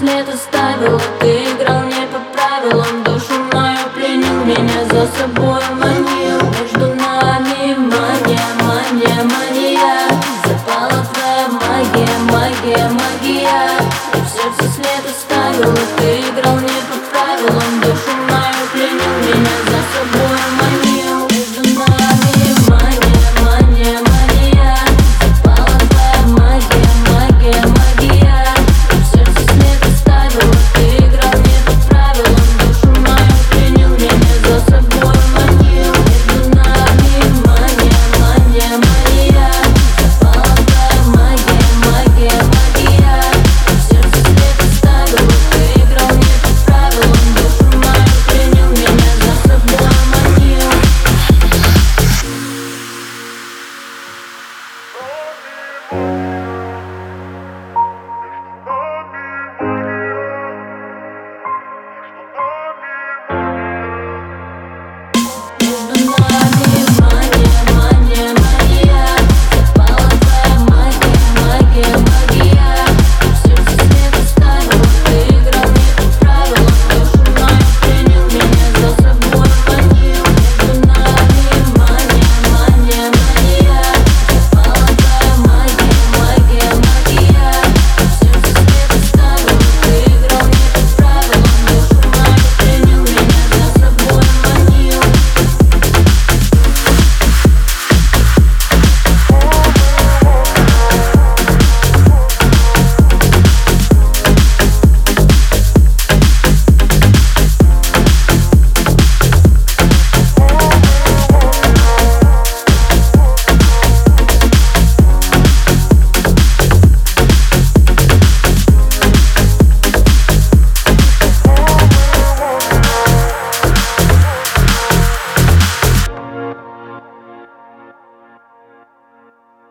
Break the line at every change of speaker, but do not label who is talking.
след оставила Ты играл не по правилам Душу мою пленил меня за собой